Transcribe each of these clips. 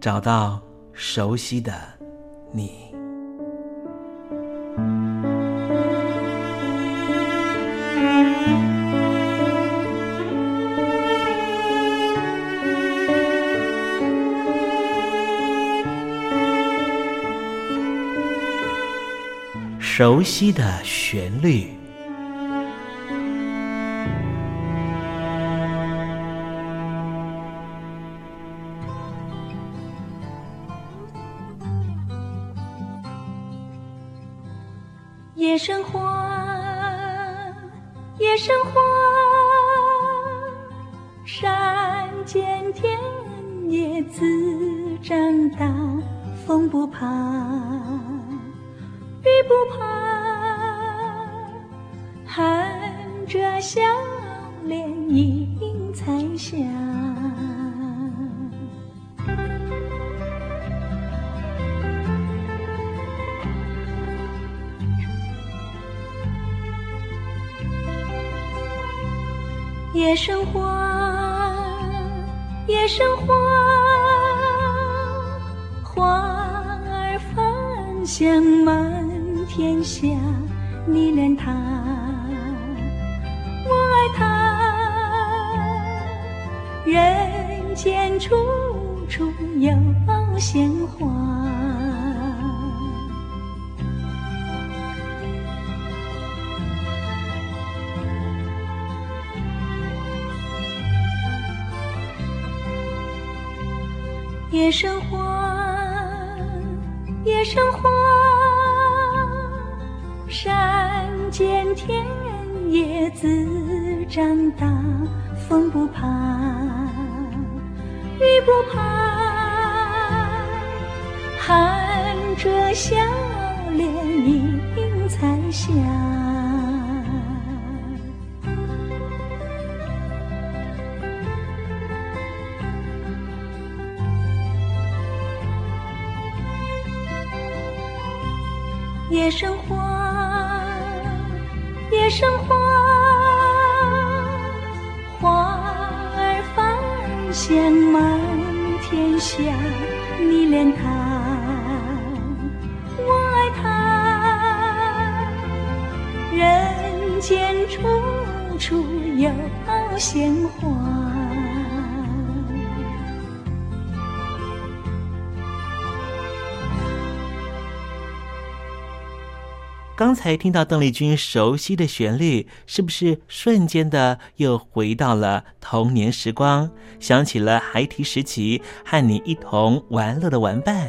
找到熟悉的你，熟悉的旋律。这笑脸迎彩霞。夜生花，夜生花，花儿芳香满天下。鲜花。夜生花，夜生花，山间田野自长大，风不怕，雨不怕，含着笑脸迎彩霞。夜生花，夜生花，花儿芳香满天下。你恋他，处有鲜花。刚才听到邓丽君熟悉的旋律，是不是瞬间的又回到了童年时光？想起了孩提时期和你一同玩乐的玩伴，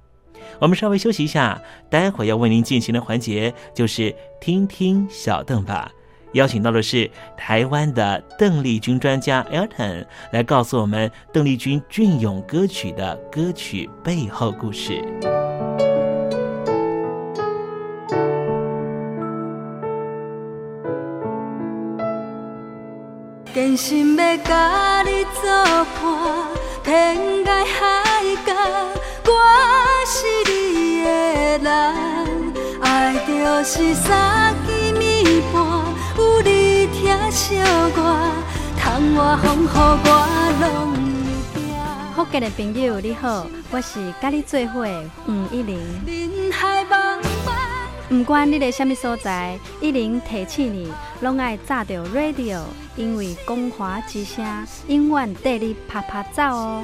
我们稍微休息一下，待会要为您进行的环节就是听听小邓吧。邀请到的是台湾的邓丽君专家 Elton，来告诉我们邓丽君隽永歌曲的歌曲背后故事。爱就是三更暝半，有你疼惜我，窗外风雨我拢会惊。福建的朋友你好，我是甲你做伙黄一玲。不管你在什么所在，一零提起你，拢爱炸着 radio，因为光华之声永远带你啪啪走哦。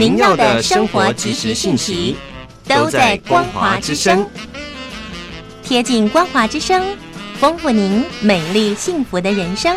您要的生活及时信息都在光华之声，贴近光华之声，丰富您美丽幸福的人生。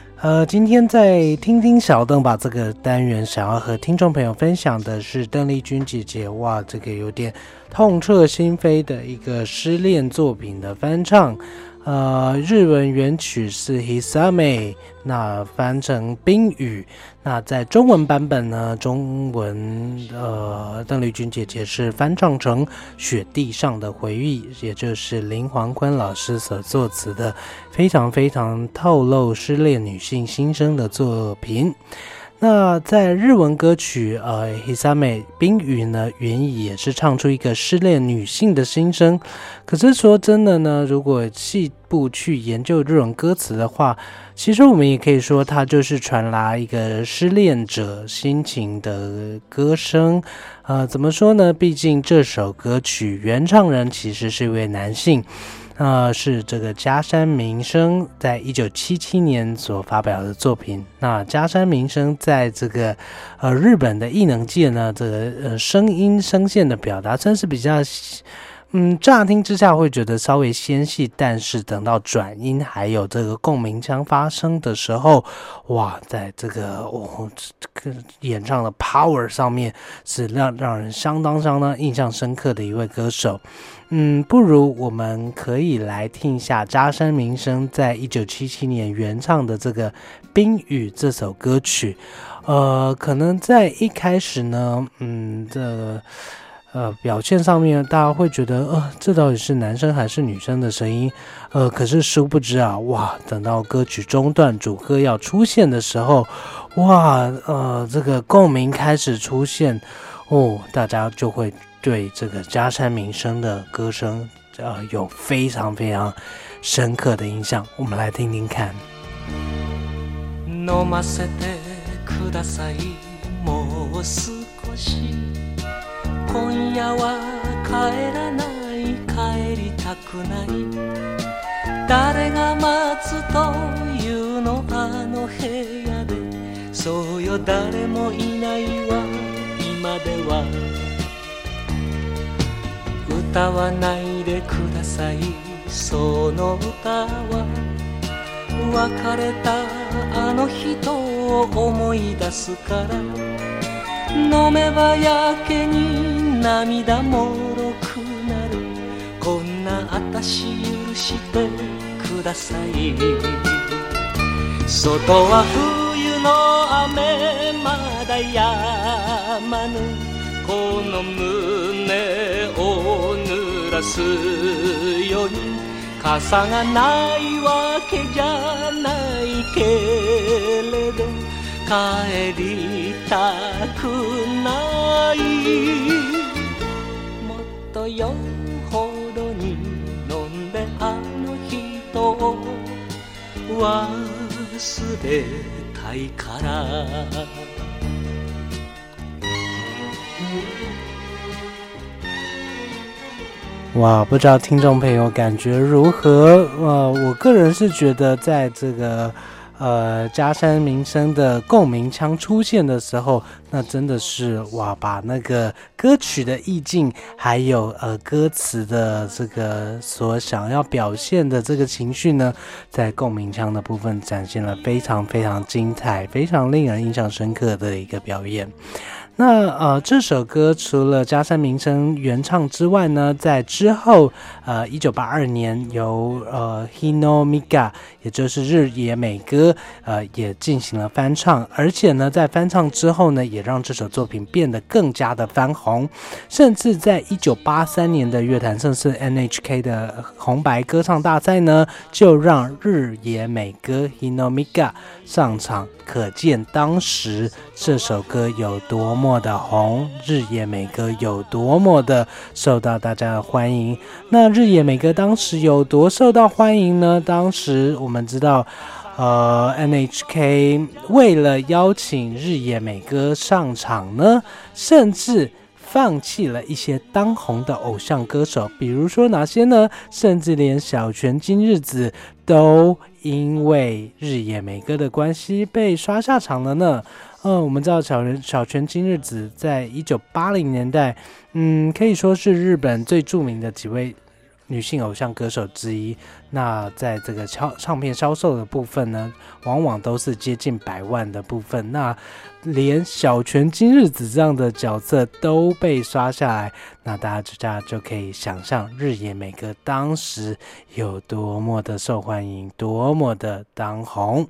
呃，今天在听听小邓把这个单元想要和听众朋友分享的是邓丽君姐姐，哇，这个有点痛彻心扉的一个失恋作品的翻唱。呃，日文原曲是 Hisame，那翻成冰雨。那在中文版本呢，中文呃，邓丽君姐姐是翻唱成雪地上的回忆，也就是林黄坤老师所作词的，非常非常透露失恋女性心声的作品。那在日文歌曲呃，Hisame 冰雨呢，原意也是唱出一个失恋女性的心声。可是说真的呢，如果细部去研究日文歌词的话，其实我们也可以说，它就是传达一个失恋者心情的歌声。呃，怎么说呢？毕竟这首歌曲原唱人其实是一位男性。那是这个加山明生在一九七七年所发表的作品。那加山明生在这个呃日本的异能界呢，这个呃声音声线的表达真是比较，嗯，乍听之下会觉得稍微纤细，但是等到转音还有这个共鸣腔发声的时候，哇，在这个哦这个演唱的 power 上面是让让人相当相当印象深刻的一位歌手。嗯，不如我们可以来听一下扎山民生在一九七七年原唱的这个《冰雨》这首歌曲。呃，可能在一开始呢，嗯，这呃表现上面，大家会觉得，呃，这到底是男生还是女生的声音？呃，可是殊不知啊，哇，等到歌曲中段主歌要出现的时候，哇，呃，这个共鸣开始出现，哦，大家就会。对这个加山民生的歌声，呃，有非常非常深刻的印象。我们来听听看。飲ませてくださいもう少し 今夜は帰らない帰りたくない。誰が待つというのあの部屋で。そうよ誰もいないわ今では。歌わないでくださいその歌は。別れたあの人を思い出すから。飲めばやけに涙もろくなる。こんな私許してください。外は冬の雨まだやまぬ。この胸を出すように。傘がないわけじゃないけれど帰りたくない。とよほどに飲んであの人を忘れたいから哇，不知道听众朋友感觉如何？呃，我个人是觉得，在这个 呃加山民生的共鸣腔出现的时候，那真的是哇，把那个歌曲的意境，还有呃歌词的这个所想要表现的这个情绪呢，在共鸣腔的部分展现了非常非常精彩、非常令人印象深刻的一个表演。那呃，这首歌除了加山民生原唱之外呢，在之后呃，一九八二年由呃 Hino Miga，也就是日野美歌，呃，也进行了翻唱，而且呢，在翻唱之后呢，也让这首作品变得更加的翻红，甚至在一九八三年的乐坛盛世 NHK 的红白歌唱大赛呢，就让日野美歌 Hino Miga 上场，可见当时这首歌有多么。的红日野美歌有多么的受到大家的欢迎？那日野美歌当时有多受到欢迎呢？当时我们知道，呃，NHK 为了邀请日野美歌上场呢，甚至放弃了一些当红的偶像歌手，比如说哪些呢？甚至连小泉今日子都因为日野美歌的关系被刷下场了呢。嗯，我们知道小泉小泉今日子在一九八零年代，嗯，可以说是日本最著名的几位女性偶像歌手之一。那在这个唱唱片销售的部分呢，往往都是接近百万的部分。那连小泉今日子这样的角色都被刷下来，那大家就大家就可以想象日野美歌当时有多么的受欢迎，多么的当红。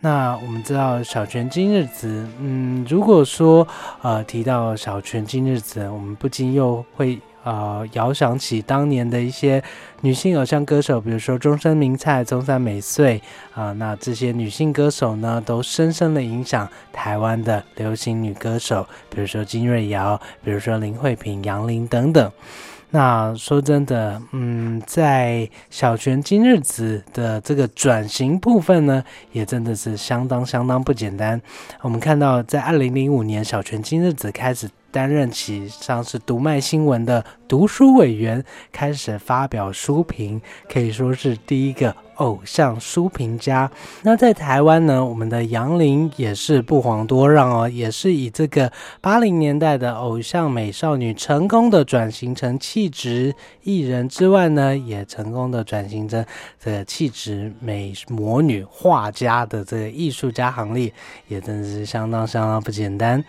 那我们知道小泉今日子，嗯，如果说呃提到小泉今日子，我们不禁又会呃遥想起当年的一些女性偶像歌手，比如说中山明菜、中山美穗啊，那这些女性歌手呢，都深深的影响台湾的流行女歌手，比如说金瑞瑶，比如说林慧萍、杨林等等。那说真的，嗯，在小泉今日子的这个转型部分呢，也真的是相当相当不简单。我们看到，在二零零五年，小泉今日子开始担任起上是读卖新闻的读书委员，开始发表书评，可以说是第一个。偶像书评家，那在台湾呢？我们的杨林也是不遑多让哦，也是以这个八零年代的偶像美少女，成功的转型成气质艺人之外呢，也成功的转型成这个气质美魔女画家的这个艺术家行列，也真是相当相当不简单。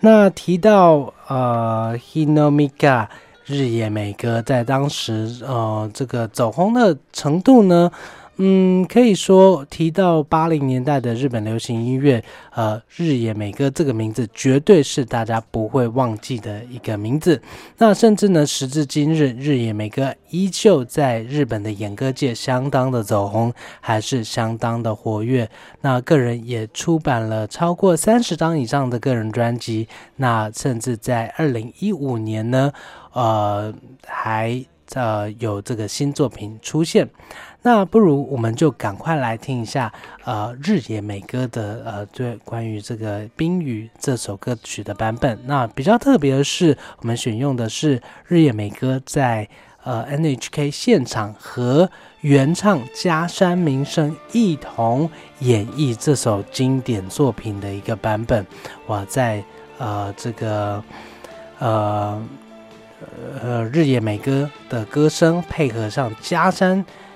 那提到呃，Hinomika 日野美歌在当时呃这个走红的程度呢？嗯，可以说提到八零年代的日本流行音乐，呃，日野美歌这个名字绝对是大家不会忘记的一个名字。那甚至呢，时至今日，日野美歌依旧在日本的演歌界相当的走红，还是相当的活跃。那个人也出版了超过三十张以上的个人专辑。那甚至在二零一五年呢，呃，还呃有这个新作品出现。那不如我们就赶快来听一下，呃，日野美歌的呃，对关于这个《冰雨》这首歌曲的版本。那比较特别的是，我们选用的是日野美歌在呃 NHK 现场和原唱加山明生一同演绎这首经典作品的一个版本。哇，在呃这个呃呃日野美歌的歌声配合上加山。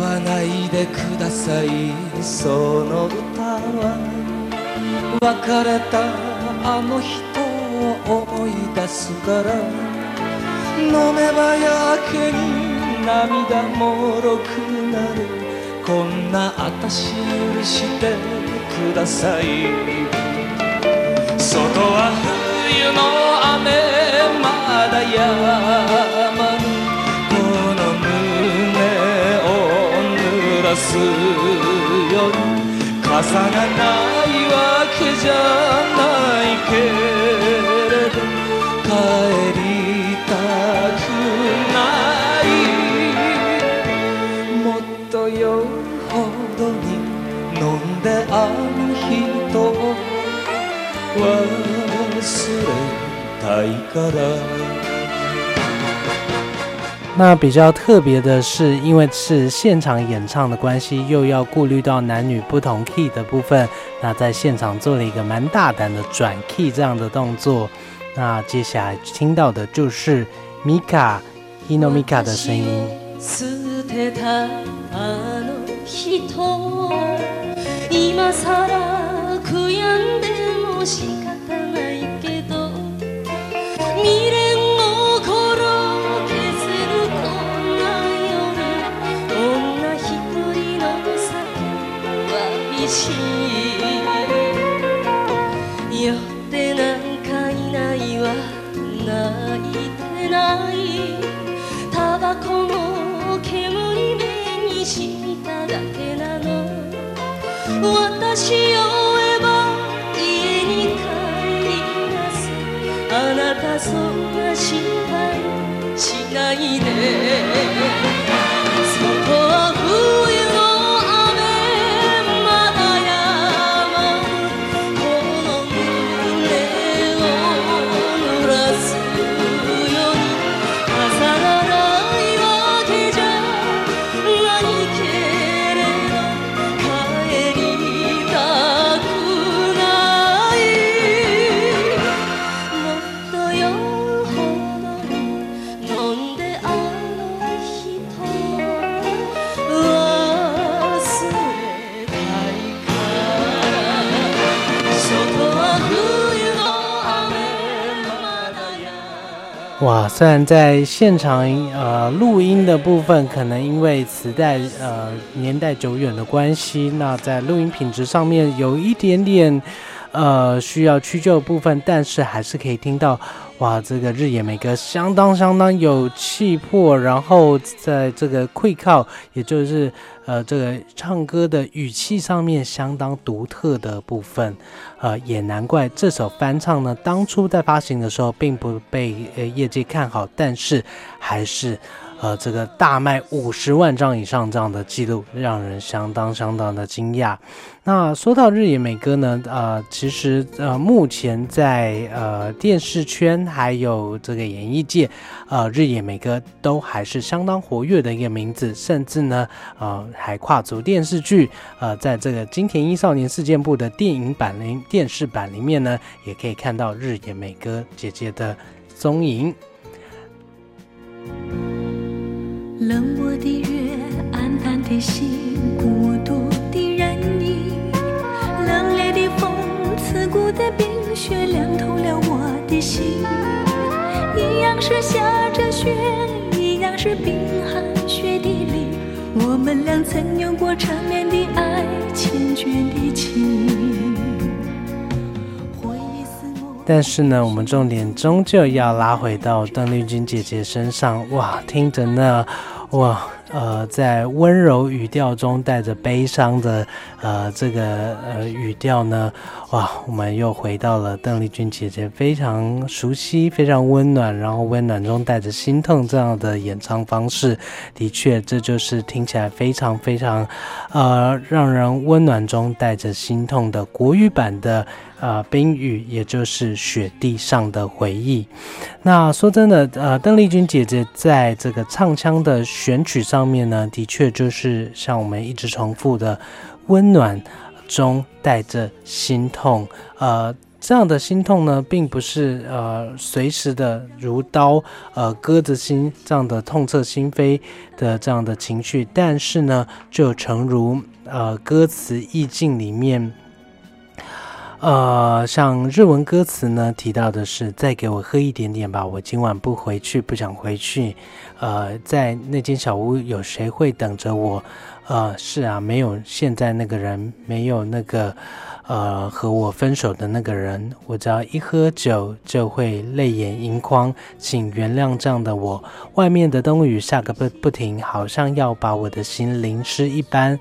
わないでくださいその歌は別れたあの人を思い出すから。飲めばやけに涙もろくなる。こんな私許してください。外は冬の雨まだ止らすよ。うに傘がないわけじゃないけれど帰りたくない。もっと夜ほどに飲んであの人を忘れたいから。那比较特别的是，因为是现场演唱的关系，又要顾虑到男女不同 key 的部分，那在现场做了一个蛮大胆的转 key 这样的动作。那接下来听到的就是米卡 Hino Mika 的声音。哇，虽然在现场呃录音的部分，可能因为磁带呃年代久远的关系，那在录音品质上面有一点点呃需要屈就的部分，但是还是可以听到哇，这个日野美歌相当相当有气魄，然后在这个会靠，也就是呃这个唱歌的语气上面相当独特的部分。呃，也难怪这首翻唱呢，当初在发行的时候并不被呃业界看好，但是还是呃这个大卖五十万张以上这样的记录，让人相当相当的惊讶。那说到日野美歌呢，呃，其实呃目前在呃电视圈还有这个演艺界，呃日野美歌都还是相当活跃的一个名字，甚至呢呃还跨足电视剧，呃在这个金田一少年事件簿的电影版里电视版里面呢，也可以看到日野美歌姐姐的踪影。冷漠的月，暗淡的心，孤独的人影，冷冽的风，刺骨的冰雪，凉透了我的心。一样是下着雪，一样是冰寒雪地里，我们俩曾有过缠绵的爱，缱绻的情。但是呢，我们重点终究要拉回到邓丽君姐姐身上。哇，听着那，哇，呃，在温柔语调中带着悲伤的，呃，这个呃语调呢，哇，我们又回到了邓丽君姐姐非常熟悉、非常温暖，然后温暖中带着心痛这样的演唱方式。的确，这就是听起来非常非常，呃，让人温暖中带着心痛的国语版的。呃，冰雨，也就是雪地上的回忆。那说真的，呃，邓丽君姐姐在这个唱腔的选曲上面呢，的确就是像我们一直重复的，温暖中带着心痛。呃，这样的心痛呢，并不是呃随时的如刀呃割着心这样的痛彻心扉的这样的情绪，但是呢，就诚如呃歌词意境里面，呃像日文歌词呢提到的是，再给我喝一点点吧，我今晚不回去，不想回去。呃，在那间小屋，有谁会等着我？呃，是啊，没有现在那个人，没有那个。呃，和我分手的那个人，我只要一喝酒就会泪眼盈眶，请原谅这样的我。外面的冬雨下个不不停，好像要把我的心淋湿一般。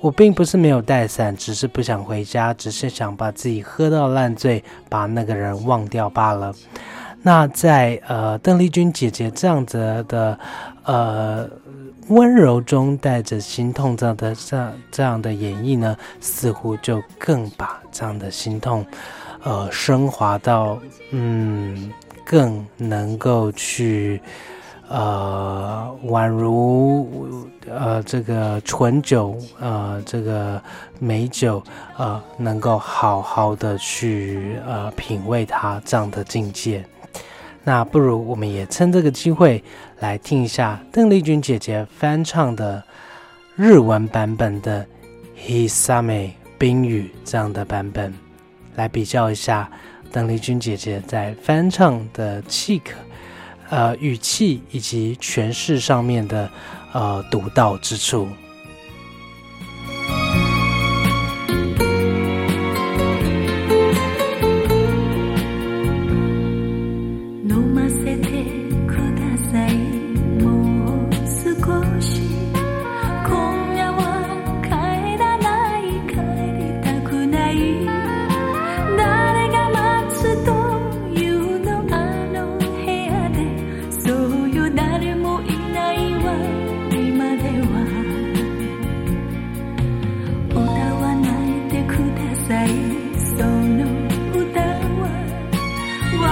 我并不是没有带伞，只是不想回家，只是想把自己喝到烂醉，把那个人忘掉罢了。那在呃，邓丽君姐姐这样子的呃。温柔中带着心痛，这样的这样这样的演绎呢，似乎就更把这样的心痛，呃，升华到嗯，更能够去呃，宛如呃这个醇酒，呃这个美酒，呃，能够好好的去呃品味它这样的境界。那不如我们也趁这个机会来听一下邓丽君姐姐翻唱的日文版本的《Hisame》冰雨这样的版本，来比较一下邓丽君姐姐在翻唱的气可、呃语气以及诠释上面的呃独到之处。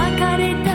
la careta.